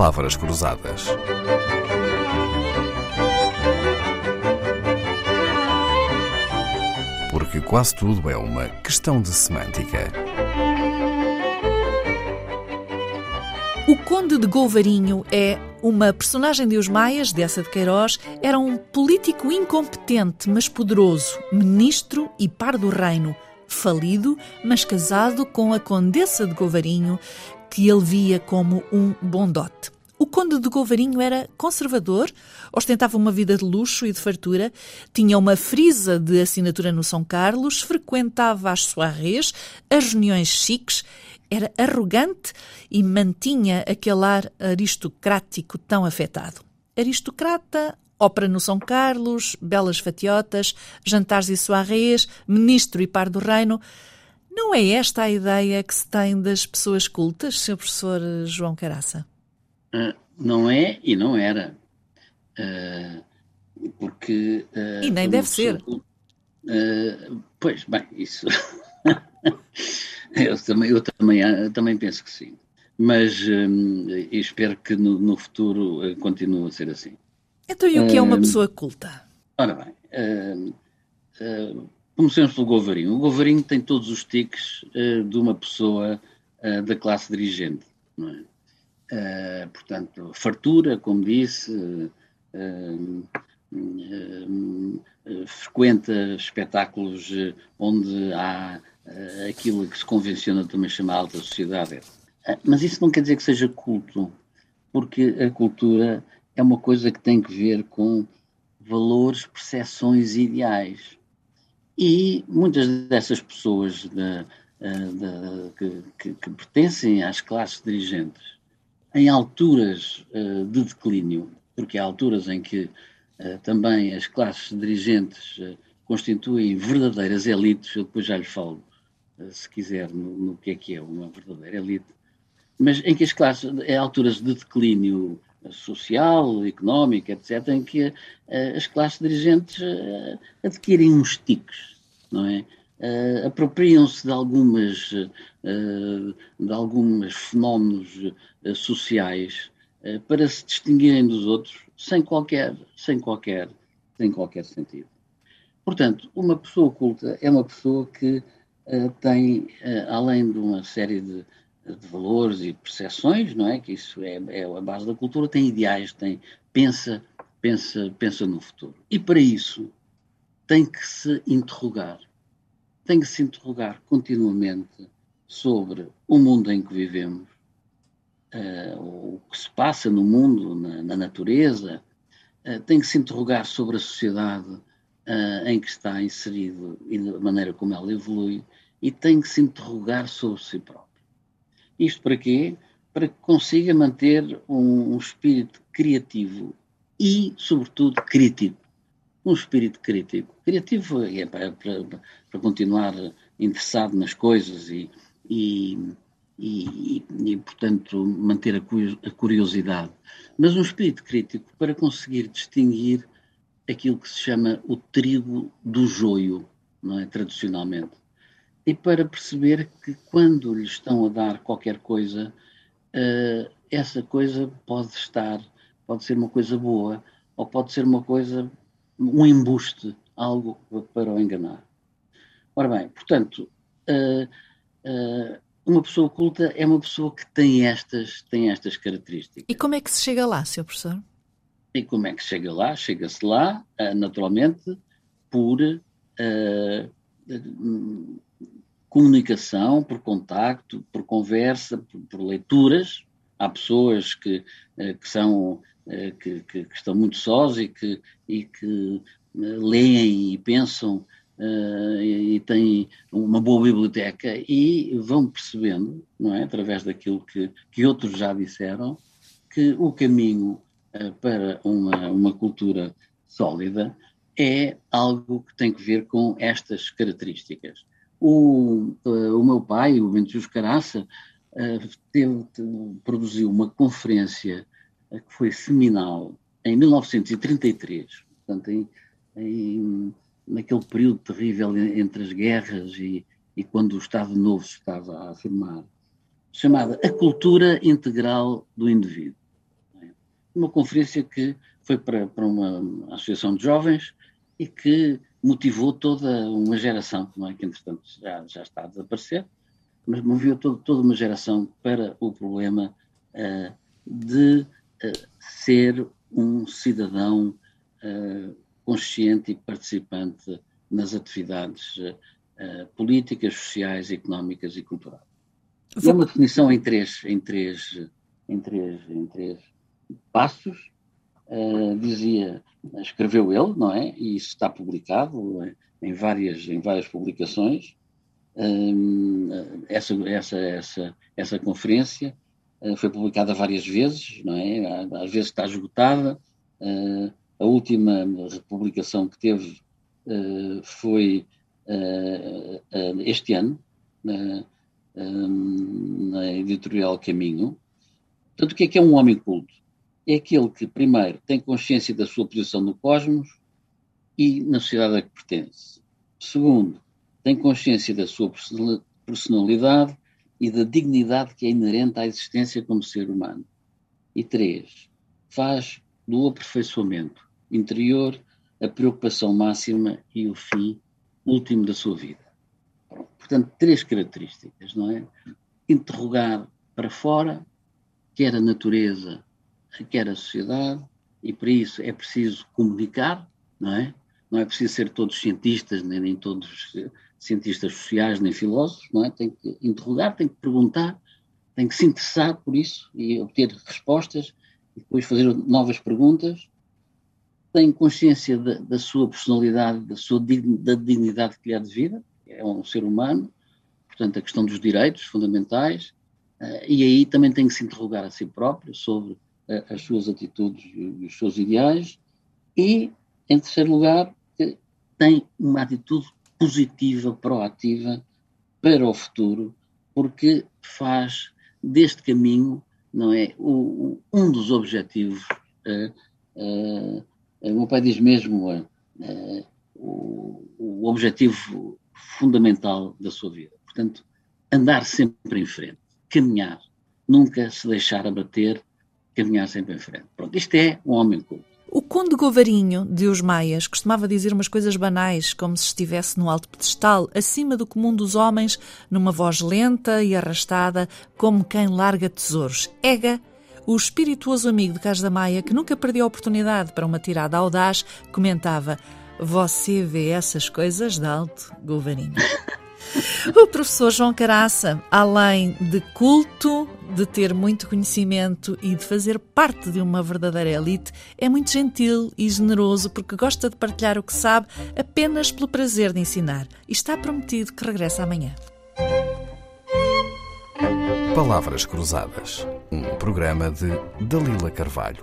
palavras cruzadas. Porque quase tudo é uma questão de semântica. O Conde de Golvarinho é uma personagem de Os Maias, dessa de Queiroz, era um político incompetente, mas poderoso, ministro e par do reino, falido, mas casado com a Condessa de Golvarinho, que ele via como um bom dote. O Conde de Golvarinho era conservador, ostentava uma vida de luxo e de fartura, tinha uma frisa de assinatura no São Carlos, frequentava as soirées, as reuniões chiques, era arrogante e mantinha aquele ar aristocrático tão afetado. Aristocrata, ópera no São Carlos, belas fatiotas, jantares e soirées, ministro e par do reino. Não é esta a ideia que se tem das pessoas cultas, Sr. Professor João Caraça? Uh, não é e não era. Uh, porque. Uh, e nem deve ser. pois, bem, isso. eu também, eu também, eu também penso que sim. Mas um, espero que no, no, futuro continue a ser assim. Então, e o que é uma pessoa culta? Ora bem, comecemos pelo Govarinho. O Govarinho tem todos os tiques de uma pessoa da classe dirigente, é? Uh, portanto, fartura, como disse, uh, uh, frequenta espetáculos onde há aquilo que se convenciona também chamar alta sociedade. mas isso não quer dizer que seja culto, porque a cultura é uma coisa que tem que ver com valores, percepções ideais. E muitas dessas pessoas da, da, que, que, que pertencem às classes dirigentes em alturas uh, de declínio, porque há alturas em que uh, também as classes dirigentes constituem verdadeiras elites, eu depois já lhe falo, se quiser, no, no, que é que é uma verdadeira elite, mas em que as classes, em alturas de declínio social, económico, etc., em que as classes dirigentes adquirem uns tiques, não é? uh, apropriam-se de algumas uh, de alguns fenómenos uh, sociais para se distinguirem dos outros sem qualquer sem qualquer sem qualquer sentido. Portanto, uma pessoa culta é uma pessoa que tem além de uma série de, de valores e percepções, não é? Que isso é, é a base da cultura, tem ideais, tem pensa pensa pensa no futuro. E para isso tem que se interrogar tem que se interrogar continuamente sobre o mundo em que vivemos, uh, o que se passa no mundo, na, na natureza, uh, tem que se interrogar sobre a sociedade uh, em que está inserido e da maneira como ela evolui, e tem que se interrogar sobre si próprio. Isto para quê? Para que consiga manter um, um espírito criativo e, sobretudo, crítico um espírito crítico. Criativo é para, para, para continuar interessado nas coisas e, e, e, e portanto, manter a curiosidade. Mas um espírito crítico para conseguir distinguir aquilo que se chama o trigo do joio, não é? Tradicionalmente. E para perceber que quando lhe estão a dar qualquer coisa, uh, essa coisa pode estar, pode ser uma coisa boa, ou pode ser uma coisa um embuste, algo para o enganar. Ora bem, portanto, uh, uh, uma pessoa culta é uma pessoa que tem estas, tem estas características. E como é que se chega lá, Sr. Professor? E como é que se chega lá? Chega-se lá, uh, naturalmente, por comunicação, por contacto, por conversa, por, por leituras. Há pessoas que, que são eh, que, que, que, estão muito sós e que, e que eh, leem e pensam e têm uma boa biblioteca e vão percebendo, não é, através daquilo que, que outros já disseram, que o caminho para uma, uma cultura sólida é algo que tem que ver com estas características. O, uh, o meu pai, o Bento Caraça, teve, produziu uma conferência que foi seminal em 1933, portanto, em, em, naquele período terrível entre as guerras e, e quando o Estado Novo estava a afirmar, chamada A Cultura Integral do Indivíduo. uma conferência que foi para, para uma associação de jovens e que motivou toda uma geração, não é? que entretanto já, já está a desaparecer, mas moveu todo, toda uma geração para o problema uh, de uh, ser um cidadão uh, consciente e participante nas atividades políticas, sociais, económicas e culturais. É uma definição em três, em três, em três, em três passos. Dizia, escreveu ele, não é? E isso está publicado em várias, em várias publicações essa, essa, essa, essa conferência uh, foi publicada várias vezes, não é? Às vezes está esgotada. Uh, a última republicação que teve foi este ano, na, na editorial Caminho. Portanto, o que é que é um homem culto? É aquele que, primeiro, tem consciência da sua posição no cosmos e na sociedade a que pertence. Segundo, tem consciência da sua personalidade e da dignidade que é inerente à existência como ser humano. E três, faz do aperfeiçoamento interior a preocupação máxima e o fim último da sua vida. Portanto, três características, não é? Interrogar para fora, quer a natureza, quer a sociedade, e para isso é preciso comunicar, não é? Não é preciso ser todos cientistas, nem, nem todos cientistas sociais nem filósofos, não é? Tem que interrogar, tem que perguntar, tem que se interessar por isso e obter respostas e depois fazer novas perguntas. Tem consciência da, da sua personalidade, da sua da dignidade que lhe é devida, é um ser humano, portanto a questão dos direitos fundamentais, uh, e aí também tem que se interrogar a si próprio sobre as suas atitudes e os seus ideais, e, em terceiro lugar, tem uma atitude positiva, proativa para o futuro, porque faz deste caminho, não é, o, um dos objetivos. Uh, uh, o meu pai diz mesmo uh, o, o objetivo fundamental da sua vida. Portanto, andar sempre em frente, caminhar, nunca se deixar abater, caminhar sempre em frente. Pronto, isto é um homem culto. O Conde Govarinho, de Os Maias, costumava dizer umas coisas banais, como se estivesse no alto pedestal, acima do comum dos homens, numa voz lenta e arrastada, como quem larga tesouros. Ega, o espirituoso amigo de Cas da Maia, que nunca perdeu a oportunidade para uma tirada audaz, comentava: Você vê essas coisas de alto, Govarinho. O professor João Caraça, além de culto, de ter muito conhecimento e de fazer parte de uma verdadeira elite, é muito gentil e generoso porque gosta de partilhar o que sabe apenas pelo prazer de ensinar. E está prometido que regressa amanhã. Palavras Cruzadas, um programa de Dalila Carvalho.